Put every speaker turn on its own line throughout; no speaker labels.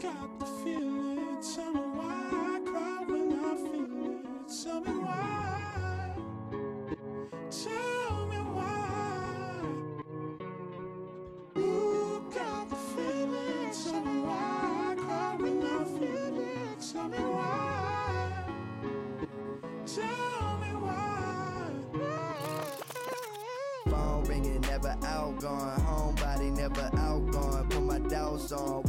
Tell me why I. Tell me why. Tell me why. Got the. Tell me why I cry when I feel. Tell me why. Tell me why.
Phone ringing, never outgoing. Homebody never outgoing. Put my doubts on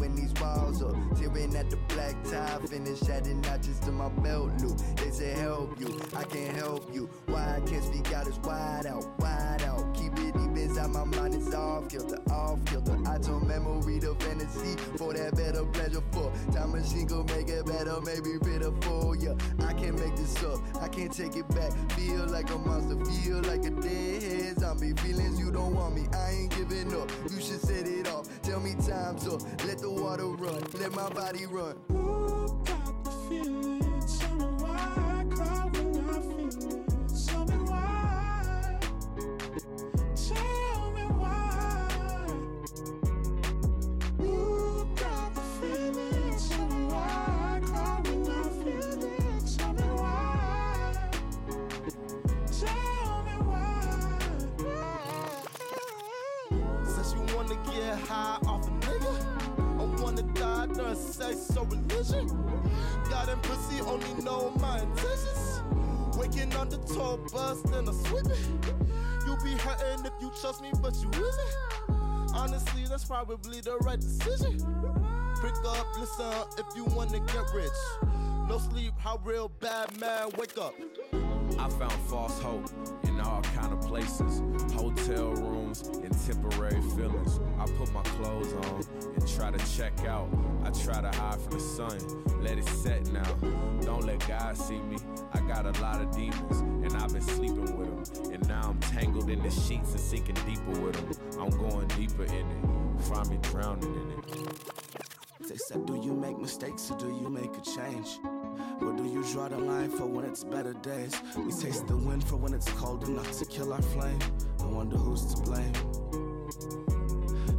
up. At the black tie, finish adding notches to my belt loop. They say help you, I can't help you. Why I can't speak out is wide out, wide out. Keep it deep inside my mind, it's off kilter, off kilter. I turn memory to fantasy for that better pleasure. For time machine go make it better, maybe pitiful. Yeah, I can't make this up, I can't take it back. Feel like a monster, feel like a deadhead zombie. Feelings you don't want me, I ain't giving up. You should set it off. Tell me time's up, let the water run, let my body run.
Who got the feeling?
Only know my intentions. Waking on the tour bus, then I sweep it. You be hurting if you trust me, but you isn't. Honestly, that's probably the right decision. Pick up, listen if you wanna get rich. No sleep, how real bad man wake up.
I found false hope in all kind of places, hotel rooms and temporary feelings. I put my clothes on and try to check out. I try to hide from the sun, let it set now. Don't let God see me. I got a lot of demons and I've been sleeping with them. And now I'm tangled in the sheets and sinking deeper with them. I'm going deeper in it. Find me drowning in it.
They said, Do you make mistakes or do you make a change? Where do you draw the line for when it's better days? We taste the wind for when it's cold enough to kill our flame. I wonder who's to blame.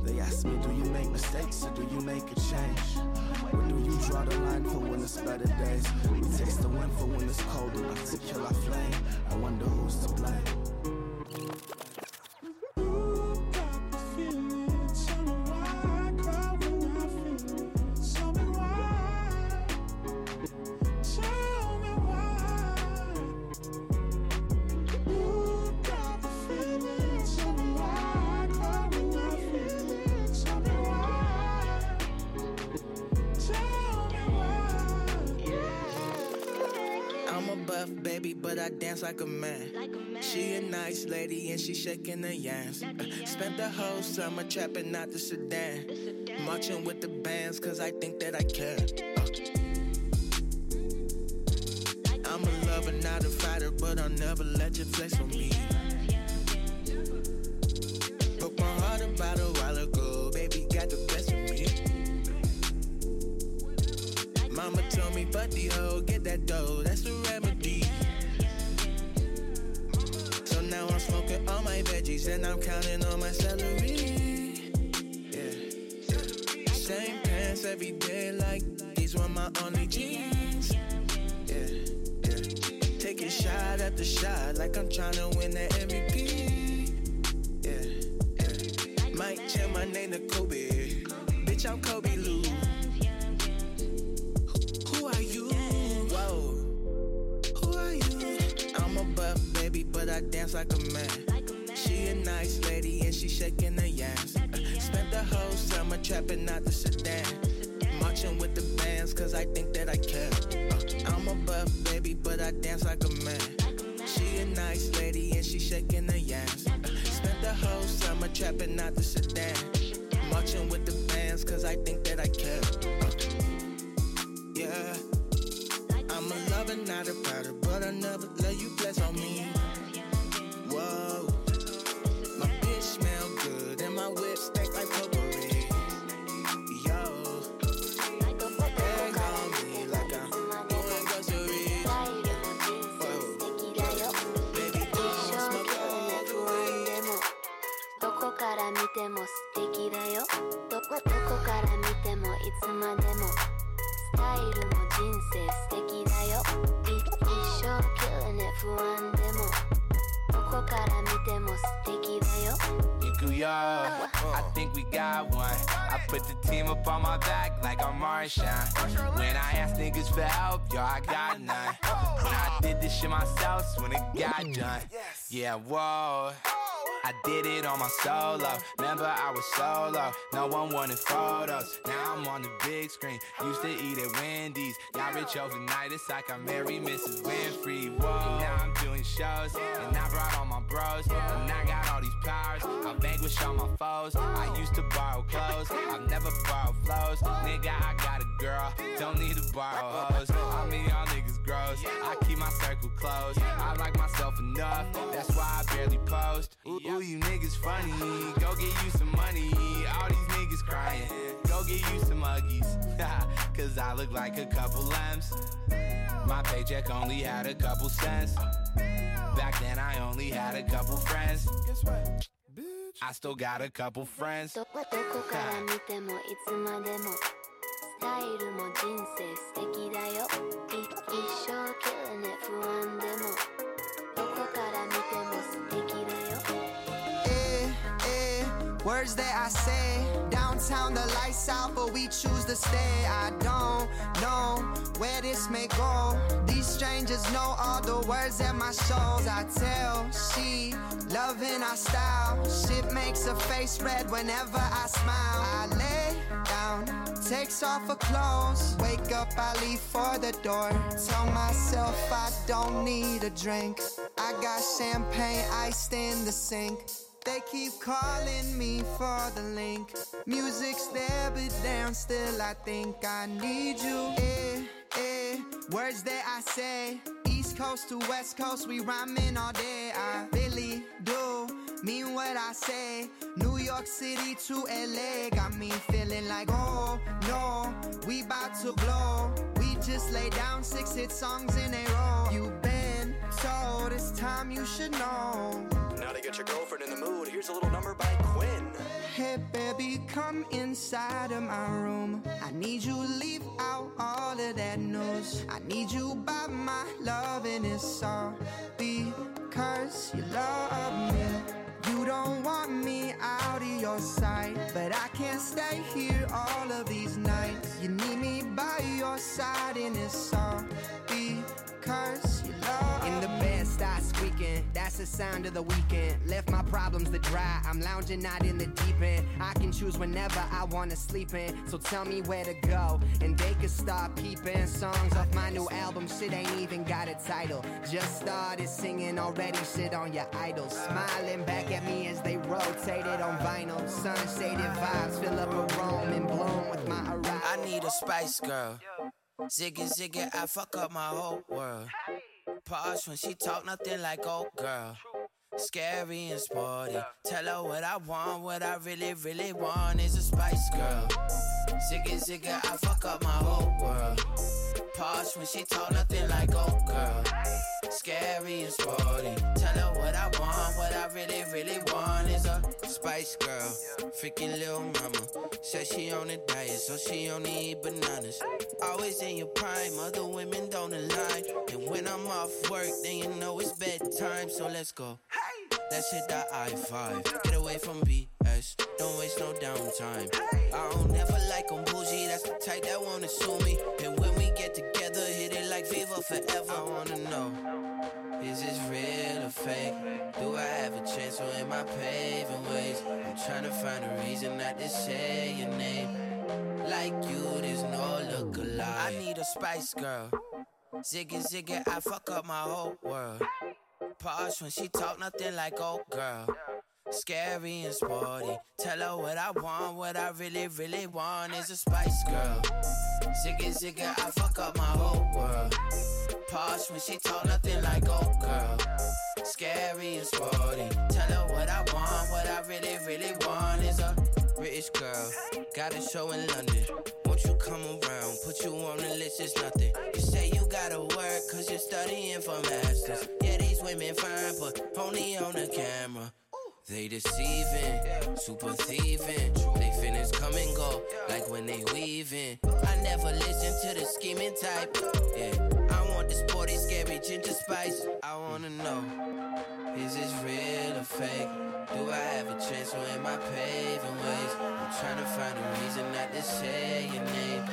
They ask me, Do you make mistakes or do you make a change? Where do you draw the line for when it's better days? We taste the wind for when it's cold enough to kill our flame. I wonder who's to blame.
The
whole summer trapping out the sedan. Marching with the bands cause I think that I can. Uh. I'm a lover, not a fighter, but I'll never let you flex on me. Broke my heart about a while ago, baby got the best of me. Mama told me, fuck the hoe, get that dough, my veggies and I'm counting on my celery. Yeah. Same pants every day, like these were my only jeans. Yeah, yeah. Taking shot after shot, like I'm trying to win the MVP. Yeah, yeah. Might change my name to Kobe. Bitch, I'm Kobe Lou. Who are you? Who are you? I'm a buff baby, but I dance like a man. Nice lady and she shaking her yams. Uh, spent the whole summer trapping out the sedan. Marching with the bands cause I think that I care. Uh, I'm a buff baby, but I dance like a man. She a nice lady and she shaking her yams. Uh, spent the whole summer trapping out the sedan. Marching with the bands cause I think that I care. Uh, yeah. I'm a lover, not a fighter, but I never let you flex on me.
Ikuyo, I think we got one. I put the team up on my back like I'm Marshawn. When I ask niggas for help, yo, I got none. When I did this shit myself, when it got done. Yeah, whoa. I did it on my solo. Remember, I was solo. No one wanted photos. Now I'm on the big screen. Used to eat at Wendy's. Got rich overnight. It's like I married Mrs. Winfrey. Whoa. Now I'm doing shows. And I brought all my bros. And I got all these powers. I vanquish all my foes. I used to borrow clothes. I've never borrowed flows. Nigga, I got a girl. Don't need to borrow hoes. I mean, y'all niggas gross. I keep my circle closed. I like myself enough. That's why I barely post. Ooh, ooh, you niggas funny. Go get you some money. All these niggas crying. Go get you some Uggies. Cause I look like a couple lambs. My paycheck only had a couple cents. Back then I only had a couple friends. I still got a couple friends.
どどこから見てもいつまでもスタイルも人生素敵だよい一生 killing it 不安でも
Words that I say. Downtown, the lights out, but we choose to stay. I don't know where this may go. These strangers know all the words at my shows. I tell she loving our style. Shit makes her face red whenever I smile. I lay down, takes off her clothes. Wake up, I leave for the door. Tell myself I don't need a drink. I got champagne iced in the sink. They keep calling me for the link. Music's there, but down still I think I need you. Eh, eh, words that I say. East Coast to West Coast, we rhyming all day. I really do mean what I say. New York City to LA got me feeling like, oh no, we about to blow. We just lay down six hit songs in a row. You've been told it's time you should know.
Now to get your girlfriend in the mood, here's a little number by Quinn.
Hey baby, come inside of my room. I need you to leave out all of that noise. I need you by my love, and it's all because you love me. You don't want me out of your sight, but I can't stay here all of these nights. You need me by your side, and it's all because In the bed, start squeaking. That's the sound of the weekend. Left my problems to dry. I'm lounging out in the deep end. I can choose whenever I wanna sleep in. So tell me where to go, and they can start peeping. Songs off my new album, shit ain't even got a title. Just started singing already, shit on your idols. Smiling back at me as they rotated on vinyl. Sun shaded vibes fill up a room and bloom with my arrival.
I need a spice girl. Ziggy ziggy, I fuck up my whole world. Pause when she talk nothing like old girl. Scary and sporty. Tell her what I want, what I really, really want is a spice girl. Sick and ziggy, I fuck up my whole world. Pause when she talk nothing like old girl. Scary and sporty. Tell her what I want, what I really, really want is a spice girl. Freaking little mama. Said she on a diet, so she only eat bananas. Always in your prime, other women don't align. And when I'm off work, then you know it's bedtime, so let's go. Let's hit that I 5. Get away from BS. Don't waste no downtime. I don't never like 'em bougie. That's the type that wanna sue me. Forever. I wanna know. Is this real or fake? Do I have a chance or am I paving ways? I'm trying to find a reason not to say your name. Like you, there's no look alike. I need a spice girl. Ziggy ziggy, I fuck up my whole world. Pause when she talk nothing like old girl. Scary and sporty. Tell her what I want, what I really, really want is a spice girl. Ziggy ziggy, I fuck up my whole world. Pause when she talk nothing like old girl. Scary and sporty. Tell her what I want, what I really, really want is a British girl. Got a show in London. Won't you come around? Put you on the list, it's nothing. You say you gotta work, cause you're studying for masters. Yeah, these women fine, but only on the camera.
They deceiving, super thieving. They finish come and go, like when they weaving. I never listen to the scheming type. Yeah, I wanna know, is this real or fake? Do I have a chance or am I paving ways? I'm trying to find a reason not to say your name.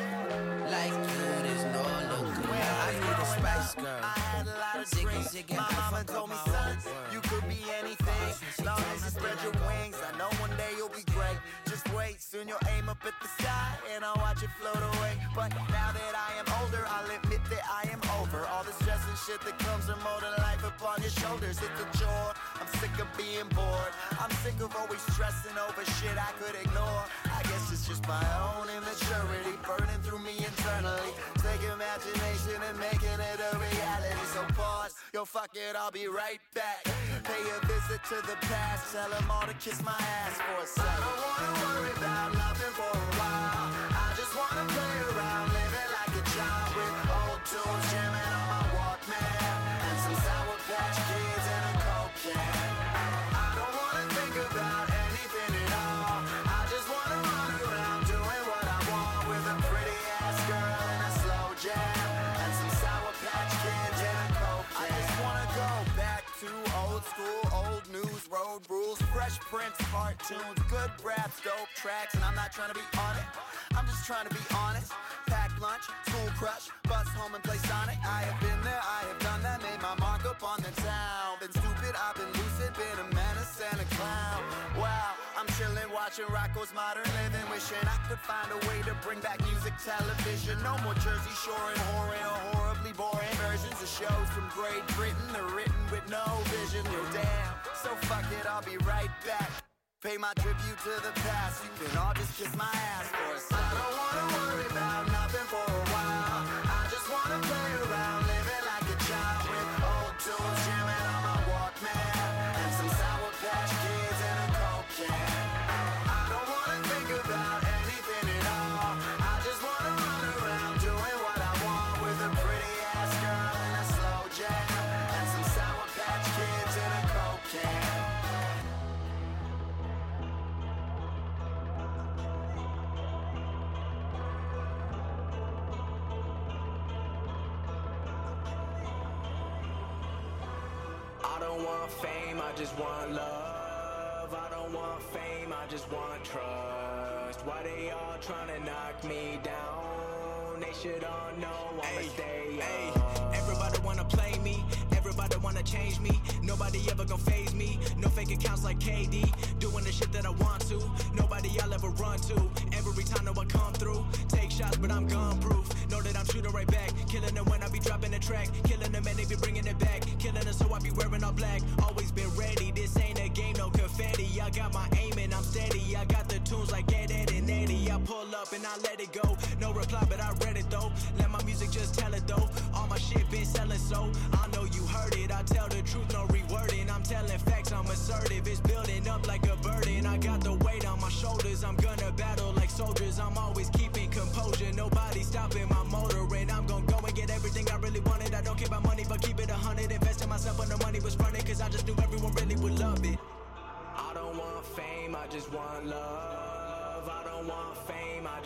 Like you, there's no looking back. I need a spice girl.
I had a lot of dreams. My mama told me, son, you could be anything. Long as you spread your wings, I know one day you'll be great. Just wait, soon you'll aim up at the sky and I'll watch it float away. But now that I am older, I'll admit that I am over all and shit that comes from molding life upon your shoulders. It's a chore. I'm sick of being bored. I'm sick of always stressing over shit I could ignore. I guess it's just my own immaturity burning through me internally. Take imagination and making it a reality. So pause, yo, fuck it, I'll be right back. Pay a visit to the past, tell them all to kiss my ass for a second. I don't wanna worry about nothing for a while. I just wanna play around, fresh prints, cartoons, good raps, dope tracks, and I'm not trying to be on it. I'm just trying to be honest. Pack lunch, school crush, bus home and play Sonic. I have been there, I have done that, made my mark up on the town. Been stupid, I've been lucid, been a and a clown. Chilling, watching Rocko's Modern Living, wishing I could find a way to bring back music television. No more Jersey Shore and horror or horribly boring versions of shows from Great Britain. They're written with no vision. Yo, damn. So fuck it, I'll be right back. Pay my tribute to the past. You can all just kiss my ass for a second. I don't wanna don't want
fame, I just want love. I don't want fame, I just want trust. Why they all trying to knock me down? They should all know I'ma stay up.
Everybody wanna play me, everybody wanna change me. Nobody ever gonna phase me. No fake accounts like KD, doing the shit that I want to. Nobody I'll ever run to. Every time that I come through, take shots, but I'm gun proof. Know that I'm shooting right back, killing them when I be dropping the track, killing them and they be bringing it back, killing them so I be wearing black.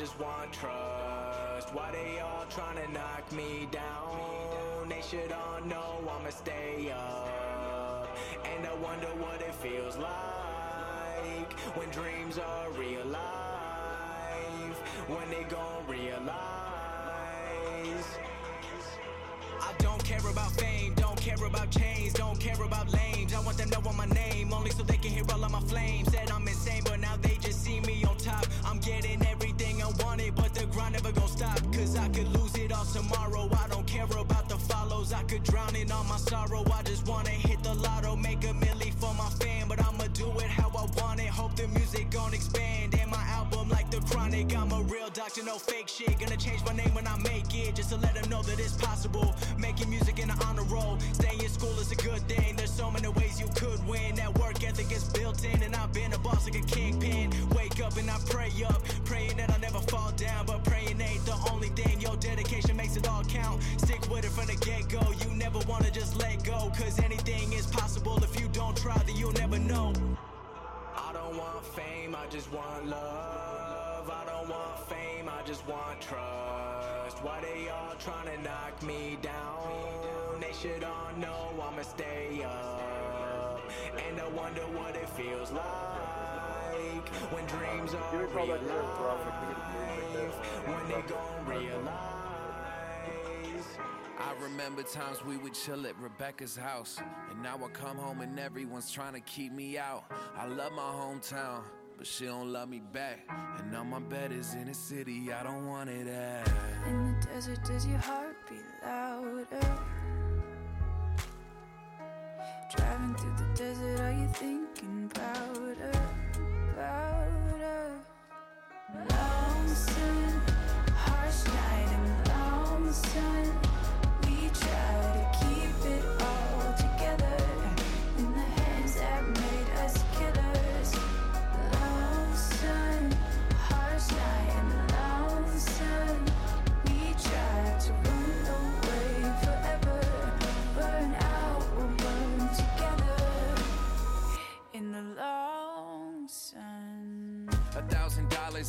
Just
want trust. Why they all trying to knock me down? They should all know I'ma stay up. And I wonder what it feels like when dreams are real. When they gon' realize.
I don't care about fame, don't care about chains, don't care about lanes. I want them to know my name, tomorrow. I don't care about the follows, I could drown in all my sorrow. I just wanna hit the lotto, make a milli for my fam. But I'ma do it how I want it. Hope the music gon' expand. And my album, like the chronic, I'm a real doctor, no fake shit. Gonna change my name when I make it, just to let them know that it's possible. Making music in an honor roll. Staying in school is a good thing. There's so many ways you could win. That work ethic is built in, and I've been a boss like a kingpin. From the get go. You never wanna just let go, cause anything is possible. If you don't try, then you'll never know. I don't want fame, I just want love. I don't want fame, I just want trust. Why they all trying to knock me down? They should all know I'ma stay up. And I wonder what it feels like when dreams are real life. When they gon' realize.
I remember times we would chill at Rebecca's house. And now I come home and everyone's trying to keep me out. I love my hometown, but she don't love me back. And now my bed is in a city I don't want it at.
In the desert, does your heart beat louder? Driving through the desert, are you thinking prouder? Long sun, harsh night and long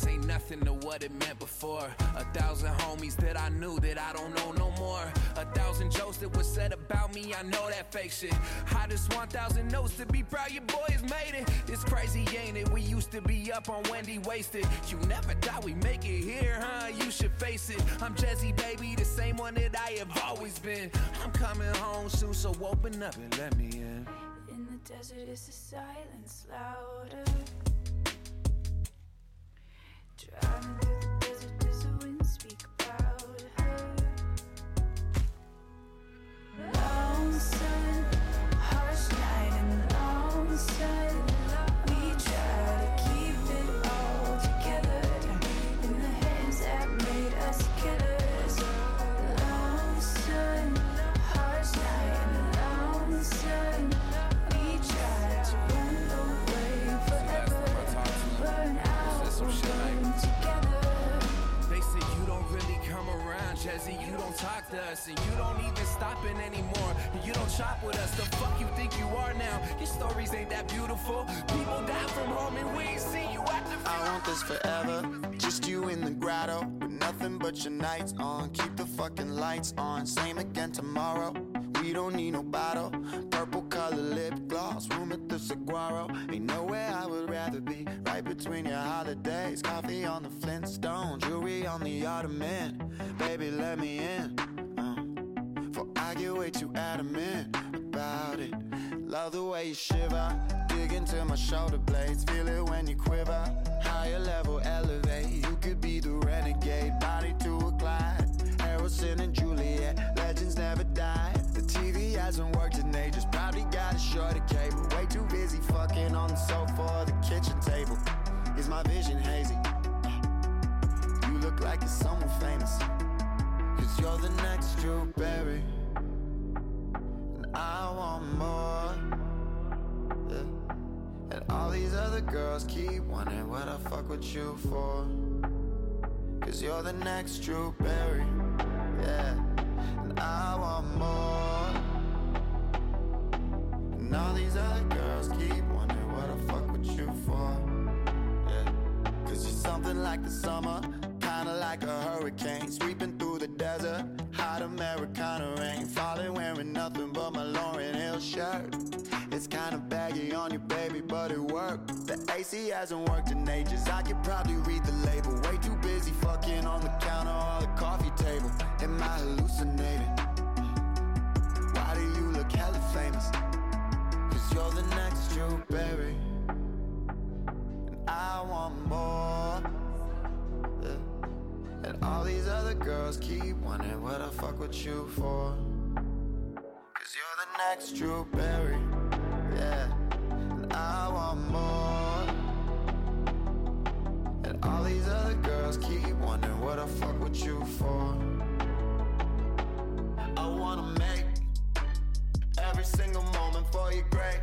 ain't nothing to what it meant before. A thousand homies that I knew that I don't know no more. A thousand jokes that was said about me, I know that fake shit. I just want thousand notes to be proud your boys made it. It's crazy, ain't it? We used to be up on Wendy wasted. You never thought we make it here, huh? You should face it. I'm Jesse, baby, the same one that I have always been. I'm coming home soon, so open up and let me in.
In the desert, is the silence louder? Driving through Long sun, harsh night and long
around, Jesse. You don't talk to us, and you don't even stop it anymore. And you don't shop with us. The fuck you think you are now? Your stories ain't that beautiful. People die from home, and we ain't seen you at the
I want this forever. Just you in the grotto with nothing but your nights on. Keep the fucking lights on. Same again tomorrow. We don't need no bottle. Purple color lip gloss. Room at the Saguaro. Ain't nowhere I would rather be. Right between your holidays. Coffee on the Flintstone. Jewelry on the Ottoman. Baby, let me in. Uh, for I get way too adamant about it. Love the way you shiver. Dig into my shoulder blades. Feel it when you quiver. Higher level elevate. You could be the renegade. Body to a glide. Harrison and Juliet. Legends never die. The TV hasn't worked in ages. Probably got a shorter cable. Way too busy fucking on the sofa or the kitchen table. Is my vision hazy? You look like you're someone famous. Cause you're the next Drew Barry. And I want more. Yeah. And all these other girls keep wondering what I fuck with you for. Cause you're the next Drew Barry. Yeah. All these other girls keep wondering what I fuck with you for. Yeah. Cause you're something like the summer, kinda like a hurricane, sweeping through the desert. Hot Americana rain, falling wearing nothing but my Lauryn Hill shirt. It's kinda baggy on you, baby, but it worked. The AC hasn't worked in ages. I could probably read the label. Way too busy fucking on the counter or the coffee table. Am I hallucinating? Why do you look hella famous? You're the next Drew Barry. And I want more. And all these other girls keep wondering what I fuck with you for. Cause you're the next Drew Barry. Yeah. And I want more. And all these other girls keep wondering what I fuck with you for. I wanna make every single moment for you great.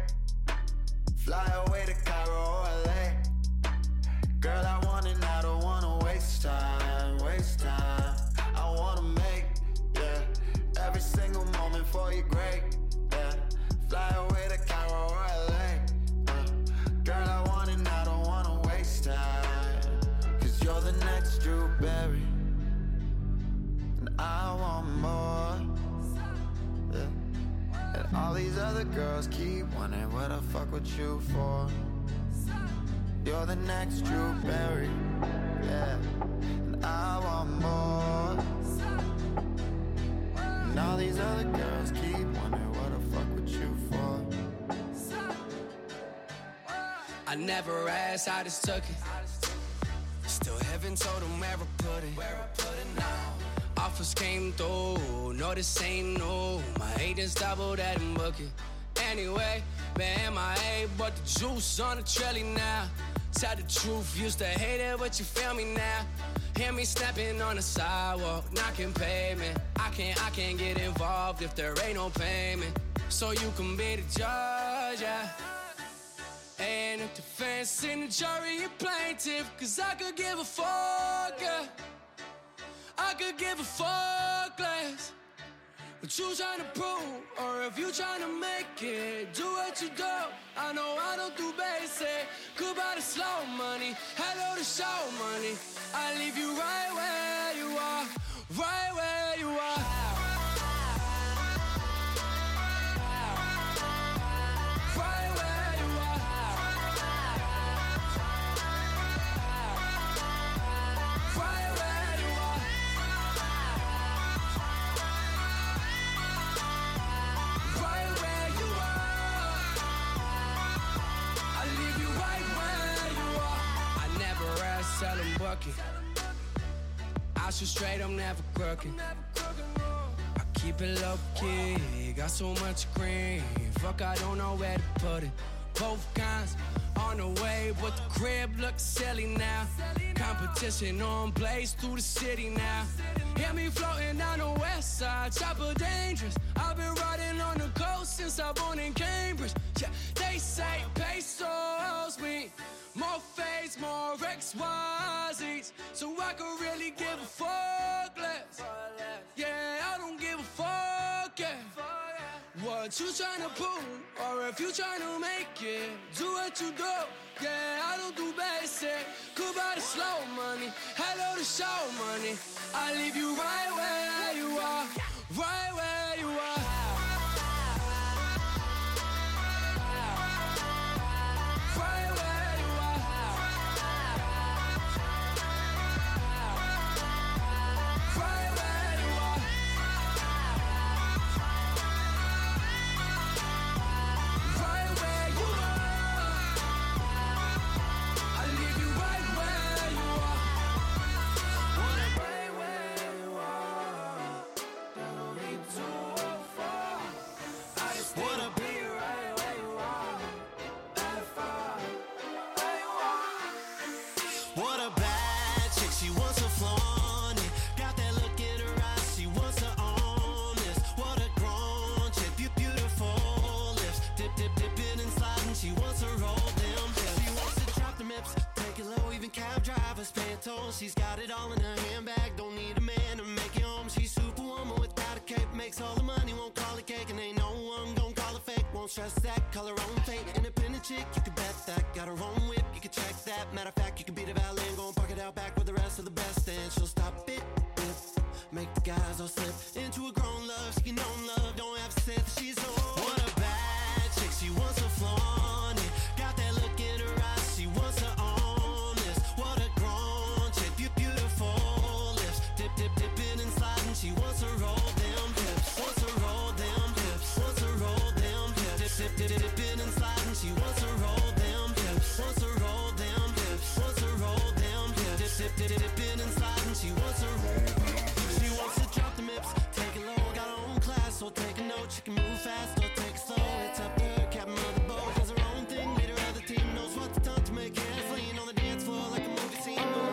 Fly away to Cairo or LA. Girl, I want it, I don't wanna waste time, waste time. I wanna make, yeah, every single moment for you great. Yeah, fly away All these other girls keep wondering what the fuck with you for. You're the next Drew Barry, yeah. And I want more. And all these other girls keep wondering what the fuck with you for.
I never asked, I just took it. Still haven't told them where I put it. Where I put it now. Offers came through, no, this ain't new. My agents doubled that and book it. Anyway, man, MIA, but the juice on the trelly now. Tell the truth, used to hate it, but you feel me now. Hear me snapping on the sidewalk, knocking pavement. I can't, I can't get involved if there ain't no payment. So you can be the judge, yeah. And if the fence in the jury, you plaintiff, cause I could give a fuck, yeah. I could give a fuck less. What you trying to prove, or if you trying to make it, do what you do. I know I don't do basic. Goodbye to slow money, hello to show money. I leave you right where you are, right where you are. I shoot straight, I'm never crooked. I keep it low key, got so much green. Fuck, I don't know where to put it. Both kinds on the way, but the crib looks silly now. Competition on blaze through the city now. Hear me floating down the west side, chopper dangerous. I've been riding on the coast since I born in Cambridge. Yeah, they say pesos mean more face, more XYZs. So I could really give a fuck less. Yeah, I don't give a fuck, yeah. What you tryna prove, or if you tryna make it, do what you do. Yeah, I don't do basic. Goodbye to slow money, hello to show money. I leave you right where you are, right where
even cab drivers pay a toll. She's got it all in her handbag, don't need a man to make it home. She's superwoman without a cape, makes all the money, won't call it cake, and ain't no one gon' call it fake. Won't stress that, call her own fate. Independent chick, you can bet that. Got her own whip, you can check that. Matter of fact, you can be the valet and go and park it out back with the rest of the best. And she'll stop it, make the guys all slip into a grown love. She can own love, don't have to say that she's hips. Dip, dip, dip, and she wants She wants to drop the hips, take it low, got her own class, so take a note. She can move fast or take it slow. It's up to her, captain of the boat. Does her own thing, team, knows what to talk to make on the dance floor like a movie scene. And.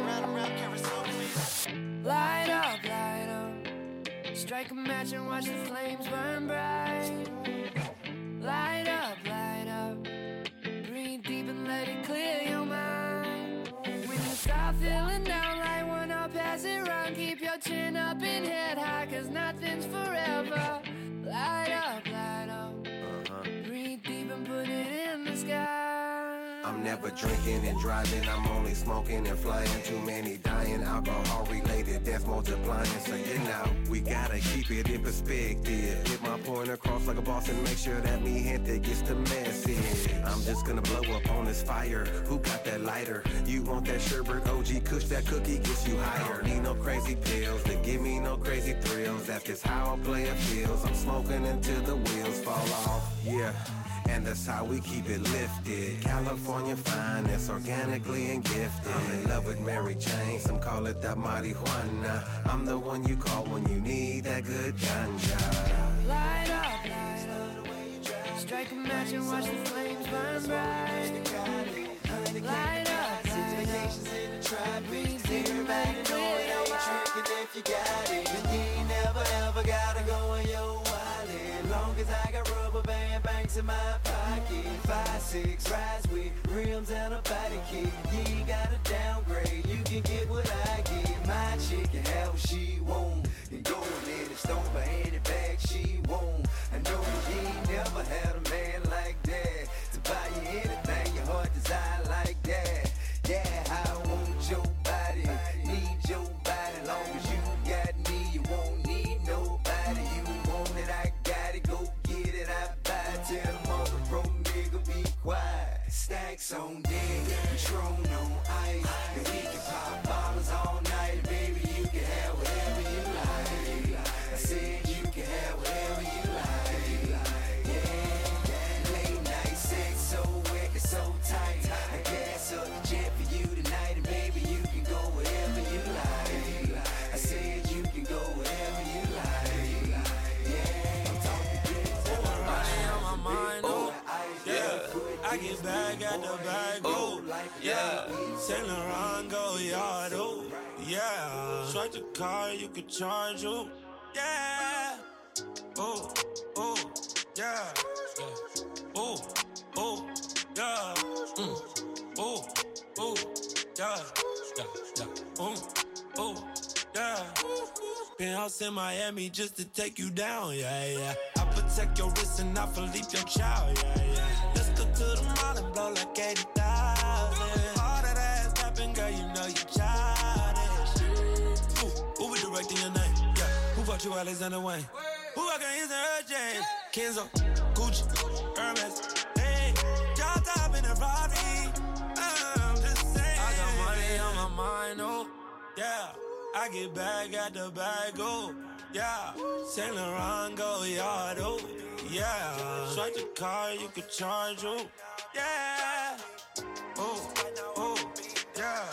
Light up, light up. Strike a match and watch the flames burn bright. Light up, chin up and head high, cause nothing's forever.
Never drinking and driving. I'm only smoking and flying. Too many dying, alcohol related deaths multiplying. So you know, we gotta keep it in perspective. Get my point across like a boss and make sure that me gente gets the message. I'm just gonna blow up on this fire. Who got that lighter? You want that sherbet OG Kush? That cookie gets you higher. Need no crazy pills to give me no crazy thrills. That's just how a player feels. I'm smoking until the wheels fall off. Yeah. And that's how we keep it lifted. California finest, organically and gifted. I'm in love with Mary Jane, some call it that marijuana. I'm the one you call when you need that good ganja.
Light up, light up. Strike a match and watch the flames burn bright. Light up, light up. Breathe in, back to it.
if you got it. And you ain't never ever gotta go in your wallet. Long as I got rubber in my pocket. Five, six rides with rims and a body kit. You ain't gotta downgrade, you can get what I get. My chick can have what she want. And go in the store for any bag she want. I know you ain't never had a man like that. To buy you anything your heart desire like that. On
card, you can charge, oh, yeah. Oh, oh, yeah, yeah. Oh, oh, yeah. Mm. Oh, oh, yeah, yeah, yeah. Oh, oh, yeah. Penthouse in Miami just to take you down, yeah, yeah. I protect your wrist and I Philippe your child, yeah, yeah. Let's go to the mall and blow like 80,000. Bought you Alexander Wang? Who I can use her James? Kenzo, Gucci, Hermes. Hey, y'all top in the Ferrari. I'm just saying. I got money on my mind, oh, yeah. I get back at the bag, oh, yeah. Saint Laurent go yard, oh, yeah. Swipe the car, you can charge, oh, yeah. Oh, oh, yeah.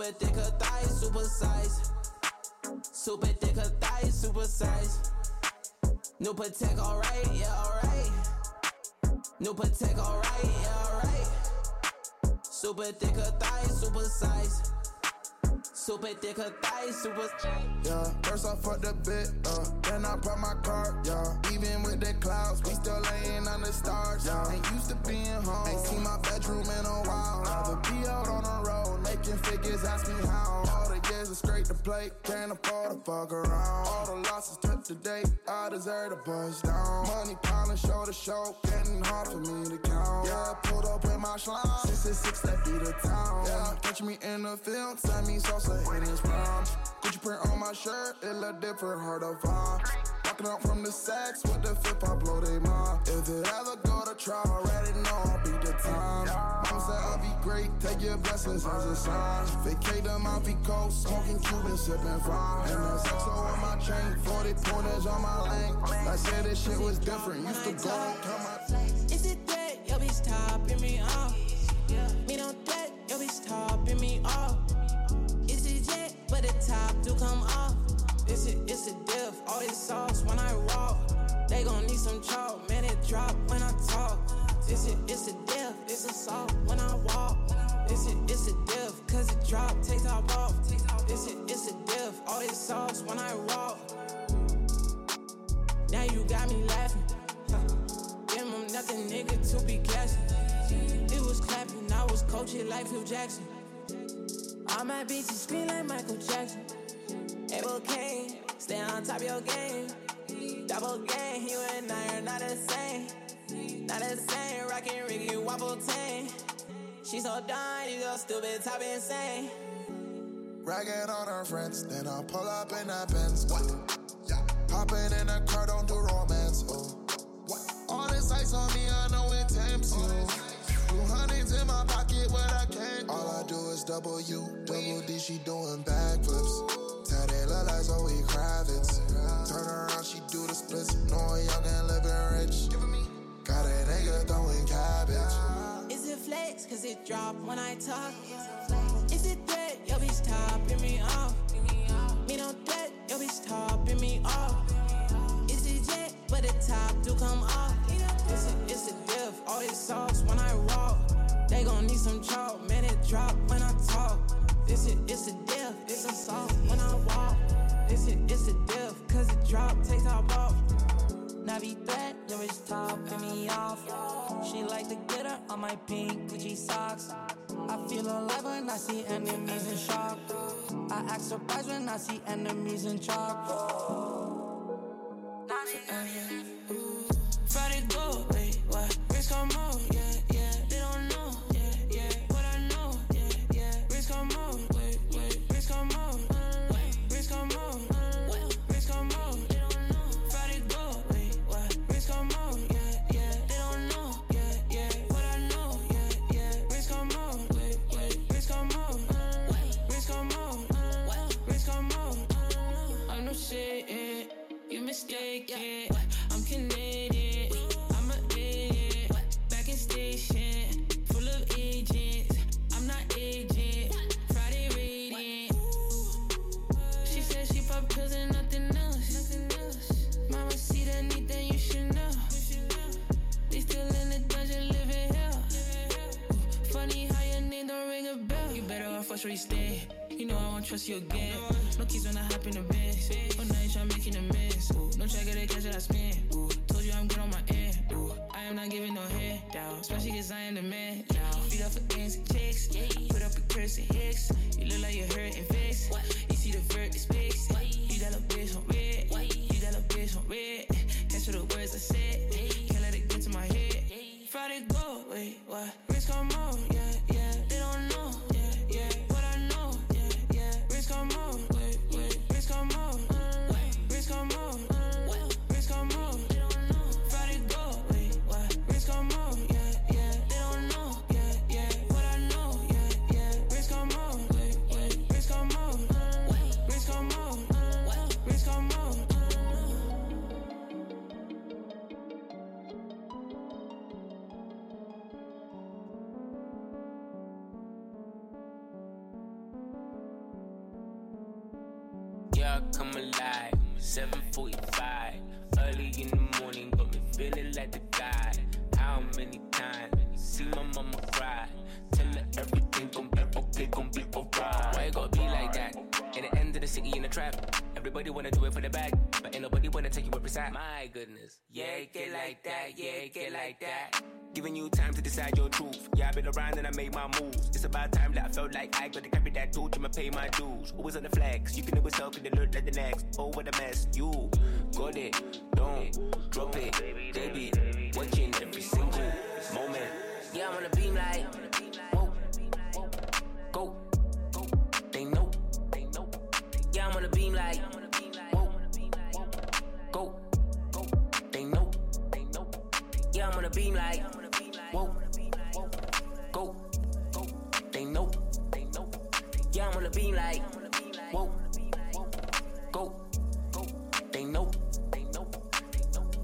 Super thicker thighs, super size. Super thicker thighs, super size. New Patek, alright, yeah, alright. New Patek, alright, yeah, alright. Super thicker thighs, super size. Super thicker thighs, super.
Yeah, first I fucked the bit, uh, then I brought my car, yeah. Even with the clouds, we still laying on the stars, yeah. Ain't used to being home, ain't seen my bedroom in a while. Rather be out on the road, making figures, ask me how. All the years are straight to play, can't afford to fuck around. All the losses took the day, I deserve to bust down. Money piling show to show, getting hard for me to count. Yeah, pulled up with my slime, 666, that be the town. Yeah, catch me in the field, send me salsa in his prime. Gucci print on my shirt, it look different, hard to find. From the sex with the fifth, I blow they mind. If it ever go to trial, already know I'll beat the time. Mama said I'll be great, take your blessings as a sign. Vacate the Mountie Coast, smoking Cuban, sipping fine. And the XO on my chain, 40 pointers on my lane. I said this shit was different, used to go come out.
Is it that your bitch topping me off? Me don't that your bitch topping me off. Is it jet, but the top do come off? This it, it's a diff, all this sauce when I walk. They gon' need some chalk, man, it drop when I talk. This it, it's a diff, it's a salt when I walk. This it, it's a diff, cause it drop, takes top off. This it, it's a diff, all this sauce when I walk. Now you got me laughing. Damn, I'm nothing, nigga, to be gassing. It was clapping, I was coaching like Phil Jackson. All my bitches scream like Michael Jackson. Able Kane, stay on top of your game. Double game, you and I are not the same. Not the same, rockin' Ricky Wobble Tang. She so dumb, you so stupid, top insane.
Ragging on her friends, then I pull up in that Benz. What? Yeah. Hopping in the car, don't do romance. Oh. What? All this ice on me, I know it tempts you. Two hundreds in my pocket, what I can't. All I do is double U, double D, she doing backflips. Tell that look like Zoe Kravitz. Turn around, she do the splits, knowing young and living rich. Got a nigga throwing cabbage.
Is it flex? Cause it drop when I talk. Is it that your bitch topping me off? Me don't that your bitch topping me off. Is it jet? But the top do come off. It's a, it's a diff, all this sauce when I walk. They gon' need some chalk, man, it drop when I talk. This it, it's a diff, it's a sauce when I walk. This it, it's a diff, cause it drop, takes top off. Navi threat, your bitch topping me off. She like to get her on my pink Gucci socks. I feel alive when I see enemies in shock. I act surprised when I see enemies in chalk.
Friday go, wait, what? Risk on you mistaken. I'm Canadian, I'm an idiot. Back in station, full of agents. I'm not agent. Friday radiant. She said she pop pills and nothing else. Mama see that anything you should know. They still in the dungeon living hell. Funny how your name don't ring a bell. You better off watch where you stay. You know I won't trust you again. No keys when I hop in the Benz. Oh, now you try making a mess. Ooh, no check of the cash that I spend. Ooh, told you I'm good on my end. Ooh, I am not giving no head down. Especially cause I am the man now. Feet up for ends and chicks. Put up a curse and hicks. You look like you're hurting fix. You see the vert is fixed. You that little bitch on red. You that little bitch on red. Cancel the words I said. Can't let it get to my head. Friday go, wait, what? Risk on
everybody wanna do it for the bag, but ain't nobody wanna take you up beside. My goodness, yeah, get like that, yeah, get like that. Giving you time to decide your truth. Yeah, I've been around and I made my moves. It's about time that I felt like I got to carry that torch and pay my dues. Always on the flex, you can always help and look like the next. Oh, what a mess. You got it, don't drop it, baby. Watching every single moment. Yeah, I'm on a beam like, I'm on a beam like, whoa, go, they know, yeah, I'm on a beam like, whoa, go, go, they know, yeah, I'm on a beam like, whoa, go, go, they know,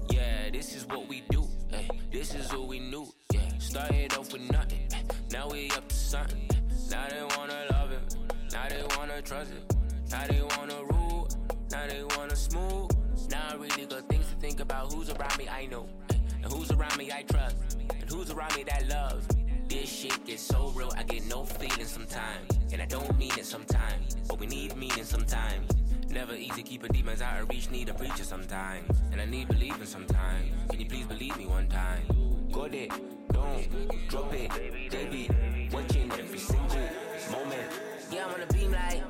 yeah, this is what we do, eh, this is what we knew, yeah, started off with nothing, eh, now we up to something, eh, now they wanna love it, now they wanna trust it, now they wanna rule, now they wanna smooth, now I really got things to think about, who's around me I know, and who's around me I trust, and who's around me that loves. This shit gets so real, I get no feeling sometimes. And I don't mean it sometimes, but we need meaning sometimes. Never easy keeping demons out of reach, need a preacher sometimes. And I need believing sometimes. Can you please believe me one time? Got it, don't drop it, baby. Watching every single moment. Yeah, I'm on a beam like,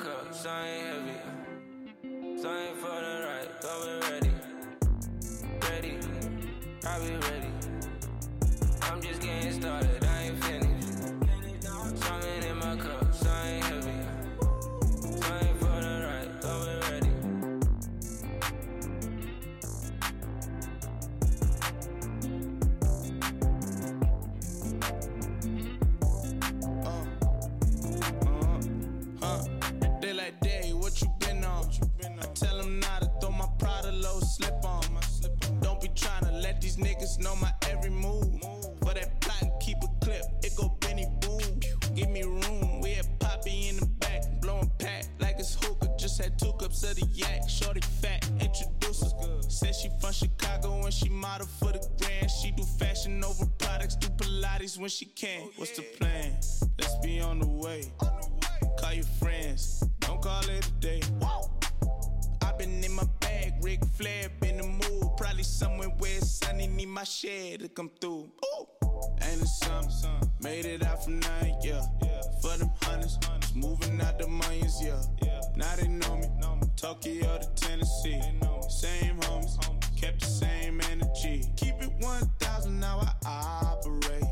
Something in my
somewhere where it's sunny need my share to come through. Ooh. Ain't it something? Made it out from nine, yeah. For them hundreds, just moving out the millions, yeah. Now they know me. Tokyo to Tennessee. Same homies, kept the same energy. Keep it 1,000, now I operate.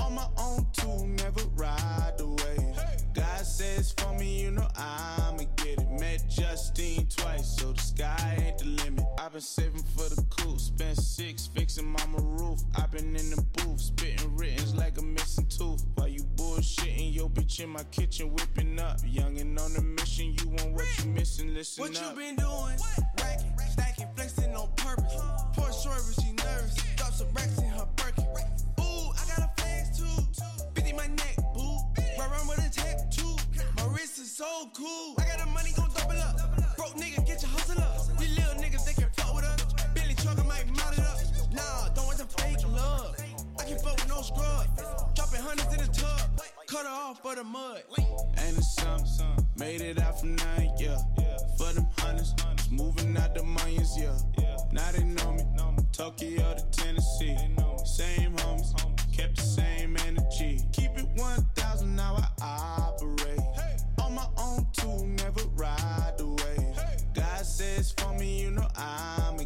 On my own too, never ride wave. God says for me, you know I'ma get it. Met Justine twice, so the sky ain't the limit. I've been saving for the coupe, spent six fixing mama roof. I've been in the booth, spitting writtens like a missing tooth. While you bullshitting, your bitch in my kitchen whipping up. Young and on a mission, you want what you missing, listen
What
up.
you been doing? Racking, stacking, flexing on purpose. Poor short, but she nervous. Drop some racks in her Birkin. Ooh, I got a flex too. 50 my neck, boo. Run run with a tech too. My wrist is so cool. I got the money, gon' double up. Broke nigga, get your Nah, don't want the fake love. I can fuck with no scrub. Dropping hundreds in the tub. Cut her off for the mud.
Ain't it something? Made it out from nine, yeah. For them hundreds. Just moving out the millions, yeah. Now they know me. Tokyo to Tennessee. Same homies. Kept the same energy. Keep it 1,000, now I operate. On my own, too, never ride away. God says for me, you know I'm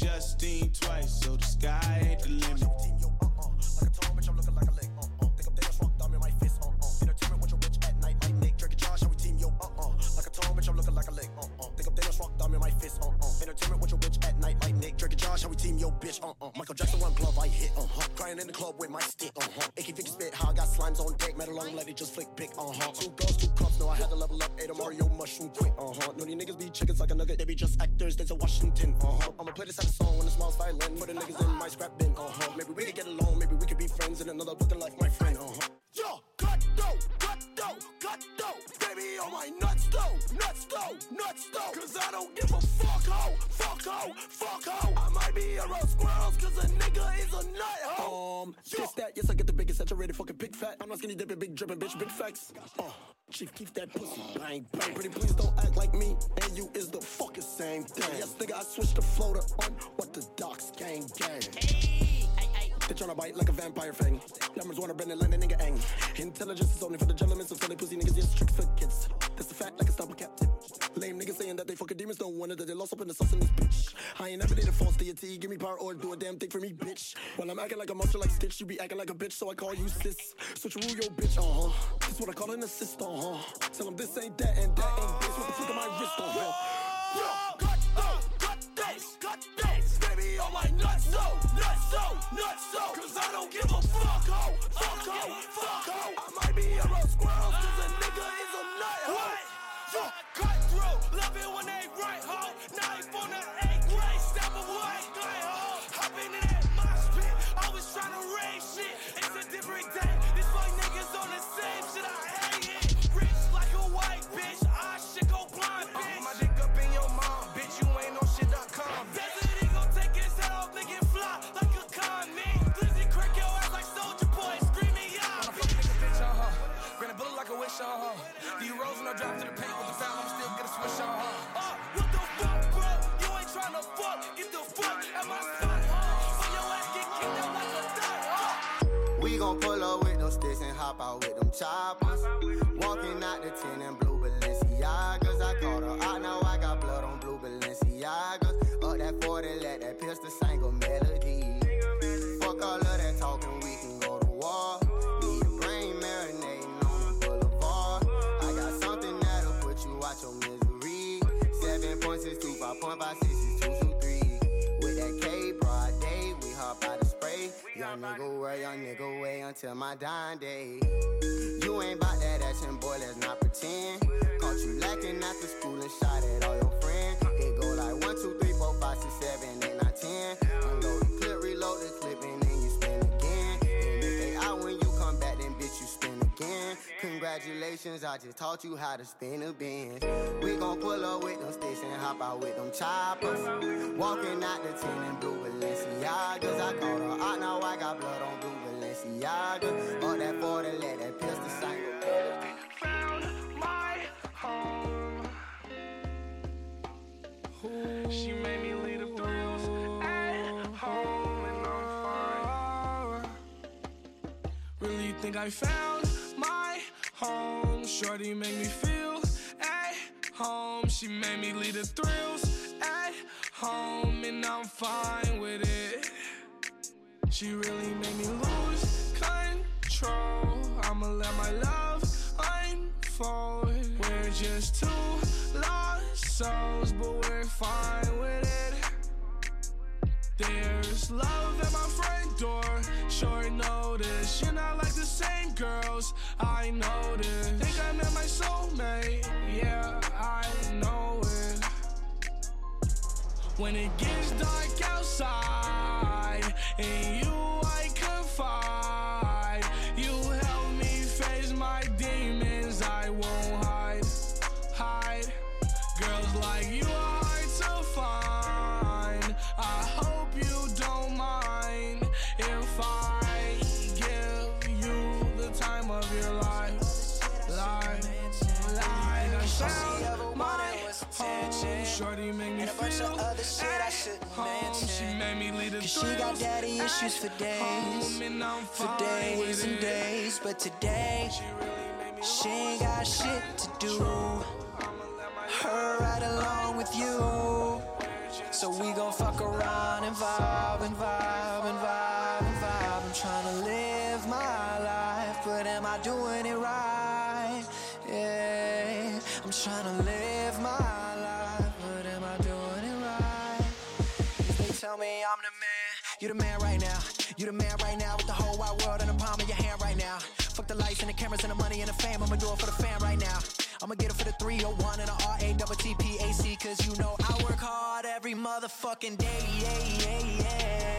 Justine twice, so the sky ain't the limit. The wave.
your bitch, uh uh. Michael Jackson one glove, I hit, uh huh. Crying in the club with my stick, uh huh. AK 50 spit, how I got slimes on deck, metal long, it just flick big, uh huh. Two girls, two cups, no, I had to level up, ate a Mario mushroom quick, uh huh. No, these niggas be chickens like a nugget, they be just actors, there's a Washington, uh huh. I'ma play this at a song when the smile's violin, for the niggas in my scrap bin, uh huh. Maybe we could get along, maybe we could be friends in another fucking life, my friend, uh huh. Yo, cut dough, cut dough, cut dough. On my nuts though, nuts though, nuts though. Cause I don't give a fuck ho, fuck ho, fuck ho. I might be a roast squirrels cause a nigga is a nut ho. Um, this that, yes I get the biggest saturated fucking big fat. I'm not skinny dipping, big dripping, bitch, big facts. Uh, chief, keep that pussy bang bang. Pretty please don't act like me and you is the fucking same thing. Yes nigga, I switched the floater on what the docs gang gang. They tryna bite like a vampire fang. Numbers wanna bend and let a nigga ang. Intelligence is only for the gentlemen, so silly pussy niggas just tricks for kids. Fact like a stubble captain. Lame niggas saying that they fucking demons don't wonder that they lost up in the sauce in this bitch. I ain't never did a false deity. Give me power or do a damn thing for me, bitch. While I'm acting like a monster like Stitch, you be acting like a bitch, so I call you sis. Switch rule your bitch, uh huh. That's what I call an assist, uh huh. Tell them this ain't that and that ain't this. What the fuck am I wrist, uh huh? Yo, cut, uh, cut this, cut this. Baby on my nuts, so, nuts, so, nuts, so. Cause I don't give a fuck, ho, fuck, ho, fuck, ho. I might be a roast squirrel,
Yo,
nigga
way, young nigga way until my dying day. You ain't bout that action, boy, let's not pretend. Caught you lacking after school and shot at all your Congratulations, I just taught you how to spin a bin. We gon' pull up with them sticks and hop out with them choppers. Walking out the 10 in blue Balenciagas. I caught her out, now I got blood on blue Balenciagas. All that 40, let that pistol
home. She made me lead the thrills at home, and I'm fine. Really think I found home. Shorty made me feel at home. She made me lead the thrills at home, and I'm fine with it. She really made me lose control. I'ma let my love unfold. We're just two lost souls, but we're fine with it. There's love at my front door. Short notice, you're not like the same girls. I noticed. Think I met my soulmate. Yeah, I know it. When it gets dark outside, and you I confide. I found my home. Shorty make me feel at home. She made me lead the
Cause she got daddy issues for days, for days and days. But today, she ain't got shit to do. Her right along with you. So we gon' fuck around and vibe and vibe Yeah, I'm live my life, but am I doing it right? they tell me I'm the man.
You the man right now. You the man right now with the whole wide world in the palm of your hand right now. Fuck the lights and the cameras and the money and the fame. I'ma do it for the fam right now. I'ma get it for the 301 and the R-A double T-P-A-C Cause you know I work hard every motherfucking day, yeah, yeah, yeah.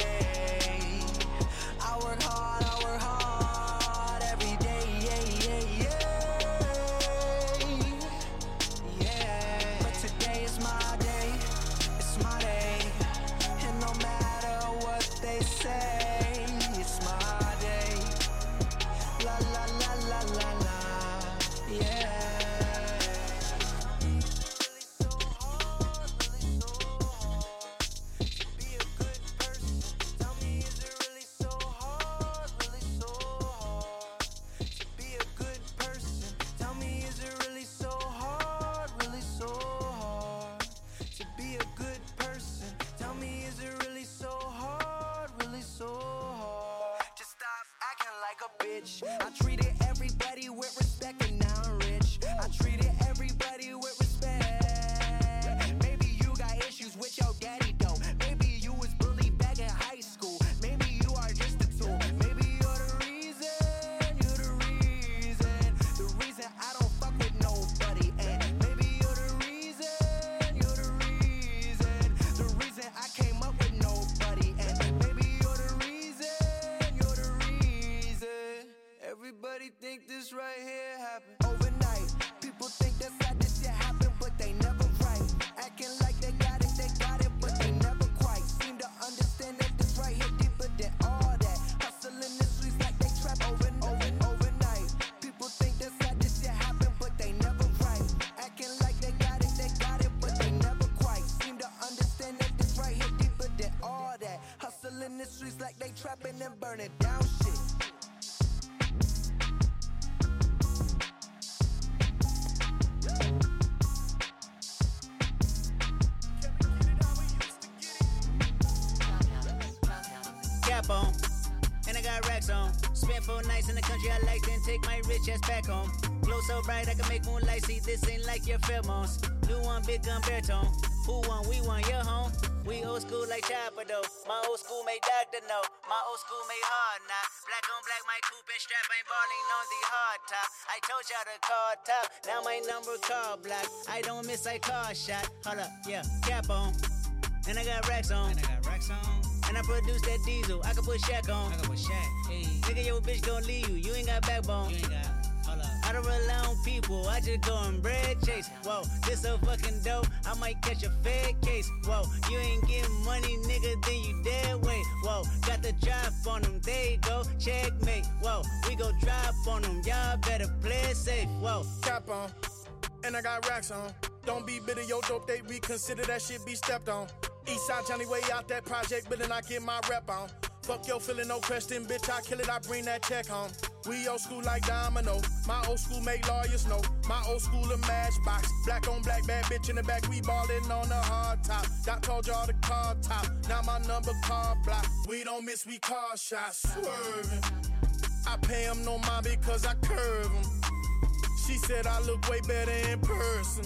Trapping and down shit.
Cap on, and I got racks on. Spent four nights in the country I like, then take my rich ass back home. Glow so bright I can make moonlight see. This ain't like your pheromones. New one, big gun baritone. Who won? We won. Your home. We old school like Chopper though. My old school made Doctor know. Old school made hard now. Black on black, my coupe and strap ain't balling on the hard top. I told y'all to call top. Now my number call block. I don't miss I call shot. Hold up, yeah, cap on. And I got racks on. And I got racks on. And I produce that diesel. I can put Shaq on. I can put Shaq. Hey. Nigga, your bitch gon' leave you. You ain't got backbone. You ain't got. I don't rely on people. I just go and bread chase. Whoa, this so fucking dope. I might catch a fed case. Whoa, you ain't getting money, nigga, then you dead weight. Whoa, got the drop on them. There go. Checkmate. Whoa, we go drop on them. Y'all better play safe. Whoa.
Cap on, and I got racks on. Don't be bitter, yo dope, they reconsider that shit be stepped on. Eastside Johnny way out that project, but then I get my rep on. Fuck yo, feeling no question, bitch. I kill it, I bring that check home. We old school like Domino. My old school make lawyers know. My old school a matchbox. Black on black, bad bitch in the back. We ballin' on the hard top. Doc told y'all to car top. Now my number car block. We don't miss, we car shots. Swerving. I pay him no mind because I curve him. She said I look way better in person.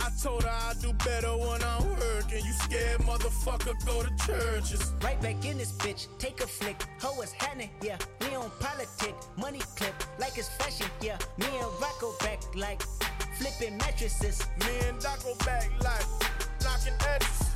I told her I do better when I'm working. You scared motherfucker, go to churches.
Right back in this bitch, take a flick. Ho is happening, yeah. We on politic, money clip, like it's fashion, yeah. Me and Rocko back like flipping mattresses.
Me and Doc go back like knocking edges.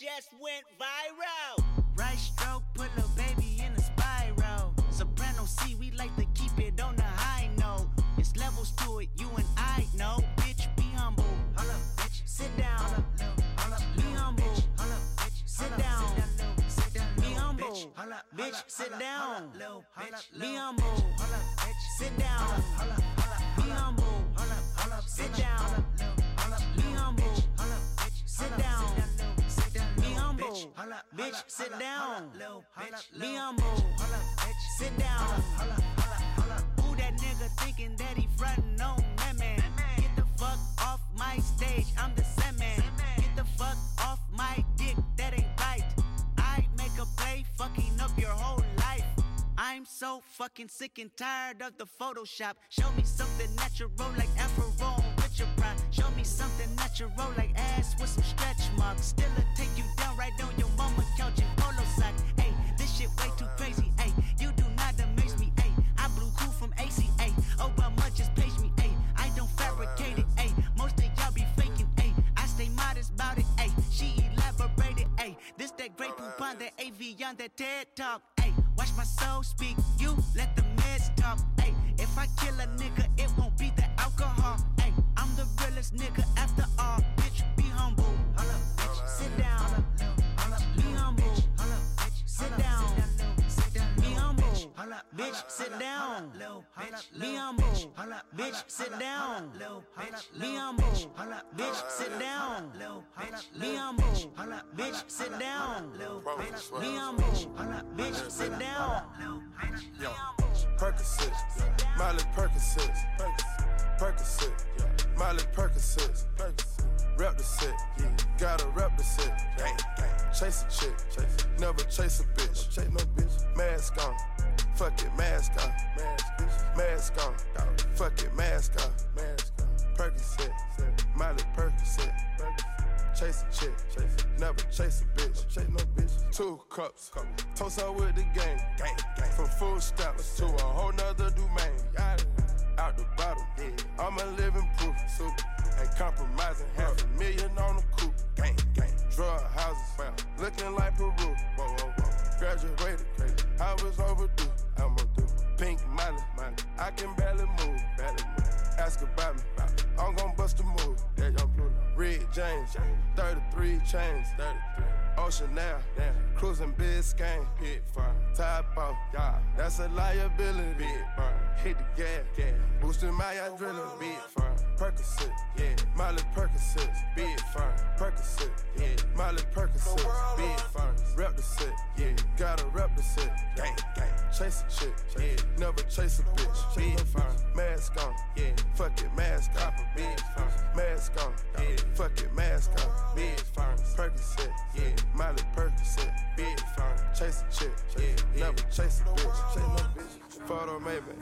Just went viral. Right stroke put a baby in a spiral. Soprano C, we like to keep it on the high note. It's levels to it, you and I know. Bitch, be humble. Hold up, bitch. Sit down. Be humble. Sit down. Be humble. Bitch, sit down. Be humble. Sit down. Be humble. Sit down. Sit down. Be humble. Sit down. Who that nigga thinking that he frontin' on that man? Get the fuck off my stage, I'm the Sandman. Get the fuck off my dick, that ain't right. I make a play, fucking up your whole life. I'm so fucking sick and tired of the Photoshop. Show me something natural like Afro with your pride. Show me something natural like ass with some stretch marks. Still a take you down right on your on that TED talk. Hey, watch my soul speak. You let the meds talk. Hey, if I kill a nigga, it won't be the alcohol. Hey, I'm the realest nigga after Bitch, sit down. Bitch, Be humble. Bitch, sit down. Be humble. Bitch, sit down. Be humble. Bitch, sit down. Be humble. Bitch, sit down.
Yo, Percocet, Molly Percocet, Percocet, Molly Percocet, rep the set, gotta rep the set, chase a chick, chase. never chase a bitch, chase no bitch, mask on, fuck it, mask on, mask on, fuck it, mask on, Mask on. Percocet, Molly Percocet, chase a chick, chase. never chase a bitch, chase no bitch, two cups, toast out with the gang, gang, gang, from food stamps to a whole nother domain, out the bottom, I'm a living proof, super, ain't compromising, half a million on the coupe, gang, gang, drug houses, looking like Peru, whoa, whoa, whoa, graduated, I was overdue, I'm a do, pink money, money, I can barely move, barely move, ask about me, I'm gon' bust a move, that Rick James, 33 chains, 33. Ocean now, cruising Biscayne, hit fire, top off, yeah, that's a liability, big fire, hit the gas, gas, boosting my adrenaline, big fire, Percocet, yeah, Molly Percocet, big fire, Percocet, yeah, Molly Percocet, big fire, rep the set, yeah, gotta rep the set, gang, gang, chase a chick, yeah, never chase a bitch, big fire, mask on, yeah, fuck it, mask on, big fire, mask on, yeah, fuck it, mask on, big fire, Percocet, yeah, Molly Percocet, big fire, chase a chick, yeah, never chase a bitch, chase no bitch, photo maybe,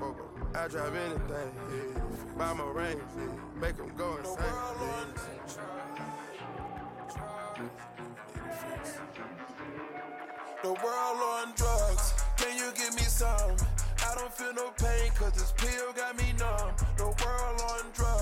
I drive anything, yeah, buy my rings, yeah, make them go insane,
The world on drugs, can you give me some? I don't feel no pain cause this pill got me numb. The world on drugs.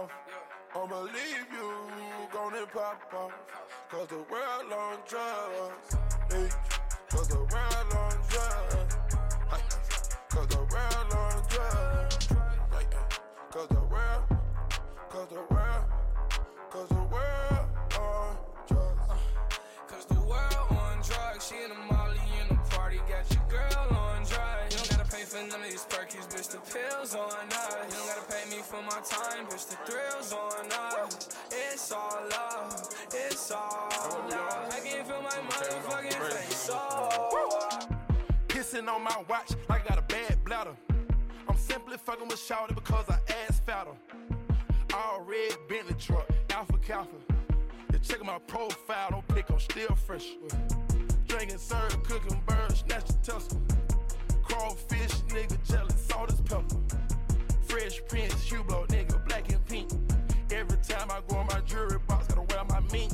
off. I'ma leave you, gonna
pop off. Cause the world on drugs. Hey, cause the world on drugs. Hey, cause the world on drugs. Hey, cause the world, cause the world.
Pills on us. You don't gotta pay me for my time, bitch, the thrills on us. It's all love, it's all love. I can feel my motherfucking face, oh.
Kissing on my watch like I got a bad bladder. I'm simply fucking with Shawty because I ass fatter. All red Bentley truck, Alpha Kappa. You check my profile, don't pick, I'm still fresh. Drinking, serve, cooking birds, snatch the Tesla. Crawfish, nigga, jelly, salt is pepper. Prince, Hublot, nigga, black and pink. Every time I go on my jewelry box, gotta wear my mink.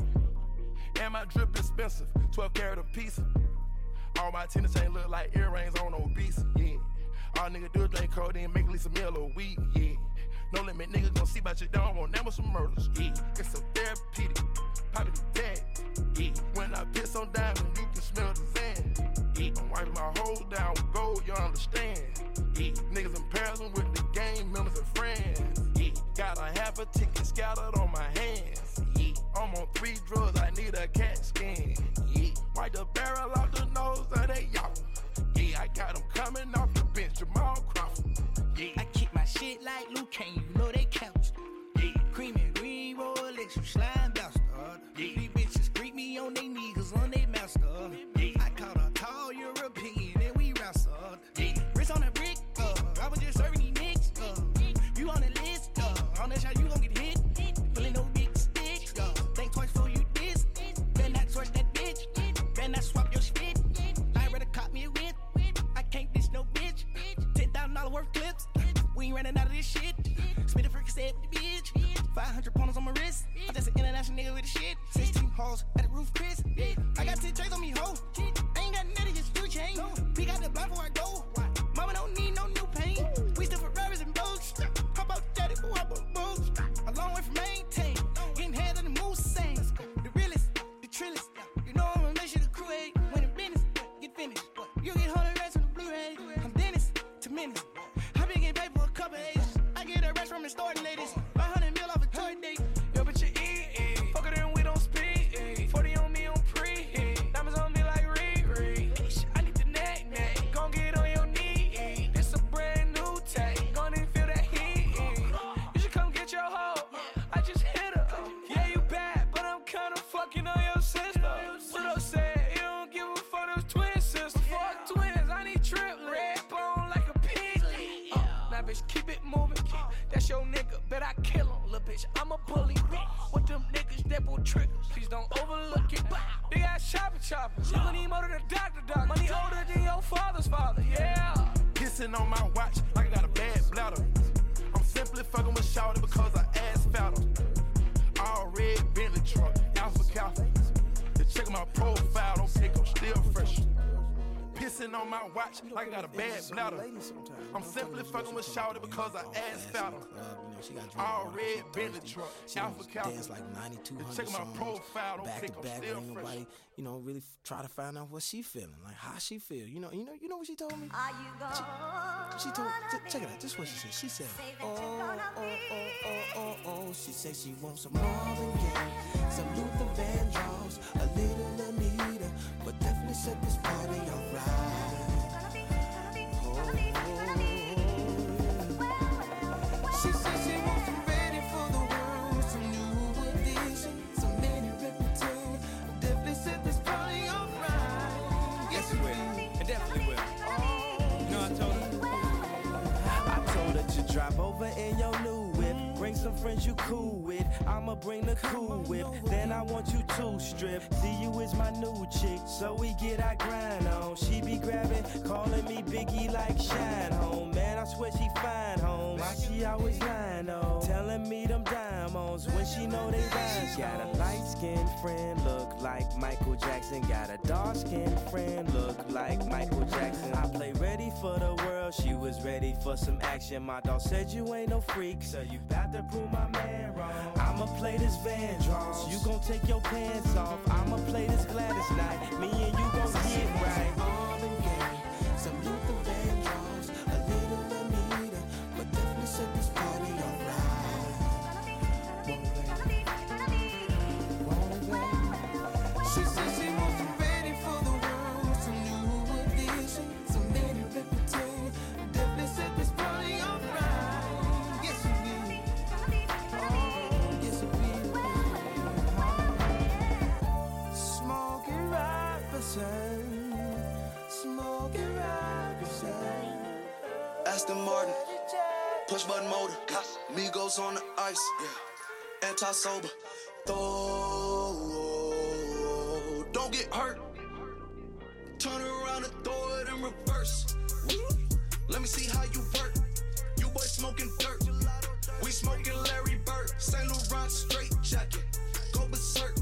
And my drip expensive, 12 karat a piece. All my tennis ain't look like earrings on obese, yeah. All nigga do is drink codeine, make Lisa Mill or weed, yeah. No limit, nigga gon' see about your dog on them with some murders, yeah. It's so therapeutic, poppin' the tag, yeah. When I piss on diamond, you can smell the sand, yeah. I'm wiping my hoes down with gold, you understand, yeah. Niggas in Paris with Got a half a ticket scattered on my hands, yeah. I'm on three drugs, I need a cat scan, yeah. Wipe the barrel off the nose of that y'all. Yeah, I got them coming off the bench, Jamal Crawford. Yeah.
I keep my shit like hoes at the roof. Yeah. I got 10 chains on me, ho. I ain't got nothing, just two chain. We got the block before I go. On
like I
got a bad bladder. I'm simply fucking with Shawty because I ass fatter. All red Bentley truck, Alpha Kappa.
Dance like 92
You check my profile, don't
back
pick,
to
I'm
back.
still
Ain't
fresh.
nobody, you know, really try to find out what she feeling, like how she feel. You know, you know, you know what she told me. Are you She, she told. ch- check it out. This is what she said. She said, Oh, oh, oh, oh, oh, oh. She said she wants some Marvin Gaye, some Luther Vandross, a little Anita, but definitely set this party alright.
Friends you cool with. I'ma bring the cool whip. Then I want you to strip. See you is my new chick. So we get our grind on. She be grabbing, calling me Biggie like Shine Home. Man, I swear she fine home. Why she always lying on? Telling me them diamonds when she know they rhyme. Got a light skinned friend, look like Michael Jackson. Got a dark skinned friend, look like Michael Jackson. I play ready for the she was ready for some action. My dog said you ain't no freak, so you bout to prove my man wrong. I'ma play this Van Draws. You gon' take your pants off. I'ma play this Gladys night. Me and you gon' get right.
Aston Martin, push button motor, Migos on the ice, Yeah. anti sober. Throw, don't get hurt. Turn around and throw it in reverse. Let me see how you work. You boys smoking dirt. We smoking Larry Bird. Saint Laurent straight jacket. Go berserk.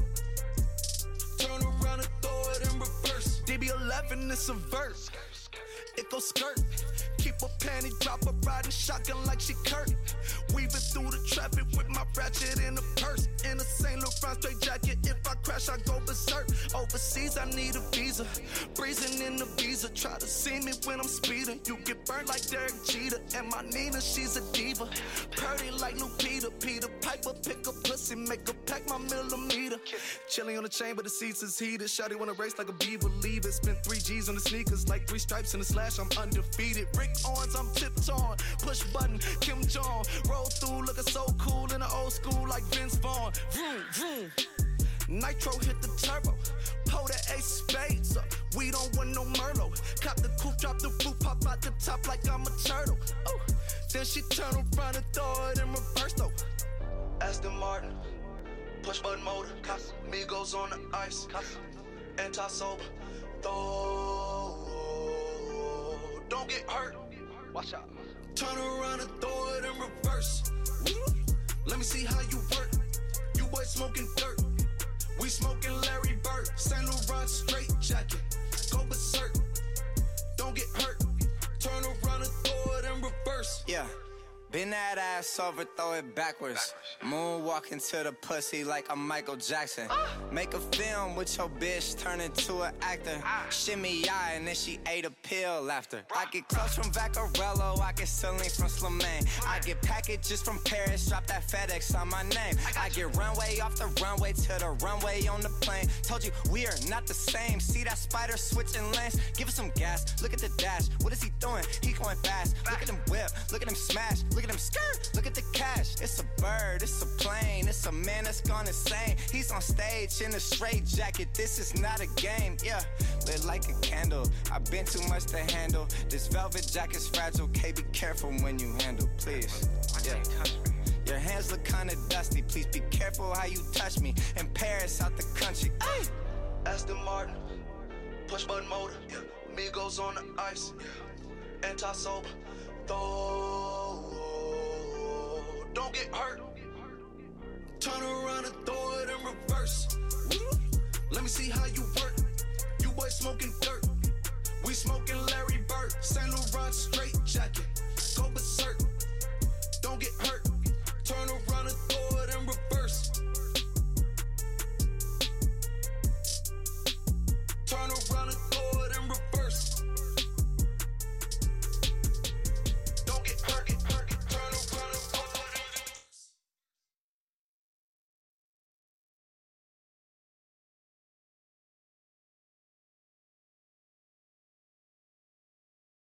Turn around and throw it in reverse. DB11 is a verse. It go skirt. Keep a panty dropper riding shotgun like she Kurt. Weaving through the traffic with my ratchet in a purse. In a Saint Laurent straight jacket. If I crash, I go berserk. Overseas, I need a visa. Breezing in the visa. Try to see me when I'm speeding. You get burned like Derek Jeter. And my Nina, she's a diva. Purdy like new Peter. Peter Piper, pick a pussy, make her pack my millimeter. Chilling on the chain, but the seats is heated. Shotty wanna race like a beaver. Leave it. Spent three G's on the sneakers, like three stripes in the slash. I'm undefeated. Rick Owens, I'm tiptoeing. Push button, Kim Jong. Roll through, looking so cool in the old school, like Vince Vaughn. Vroom, vroom. Nitro hit the turbo. Pull the ace spades up. We don't want no Merlot. Cop the coupe, drop the boot, pop out the top like I'm a turtle. Oh. Then she turn around and throw it in reverse though. Aston Martin, push button motor. Migos on the ice. Anti sober. Throw. Don't get hurt. Watch out. Turn around and throw it in reverse. Let me see how you work. You boys smoking dirt. We smoking Larry Bird. Saint Laurent straight jacket. Go berserk. Don't get hurt. Turn around and throw it in reverse.
Yeah. Bend that ass over, throw it backwards. Moonwalk into the pussy like I'm Michael Jackson. Make a film with your bitch, turn into an actor. Shimmy eye, and then she ate a pill after. I get clothes from Vaccarello, I get ceilings from Slimane. I get packages from Paris, drop that FedEx on my name. I get runway off the runway to the runway on the plane. Told you we are not the same. See that spider switching lanes? Give us some gas. Look at the dash. What is he doing? He going fast. Look at him whip. Look at him smash. Look at him skirt. Look at the cash. It's a bird. It's a plane. It's a man that's gone insane. He's on stage in a straight jacket. This is not a game. Yeah, lit like a candle. I've been too much to handle. This velvet jacket's fragile. K, be careful when you handle, please. Yeah. Your hands look kinda dusty. Please be careful how you touch me. In Paris, out the country. Ay!
Aston Martin, push button motor. Migos on the ice. Anti sober. Throw don't get hurt. Turn around and throw it in reverse. Let me see how you work. You boys smoking dirt. We smoking Larry Bird. St. Laurent straight jacket. Go berserk. Don't get hurt. Turn around and throw it in reverse. Turn around and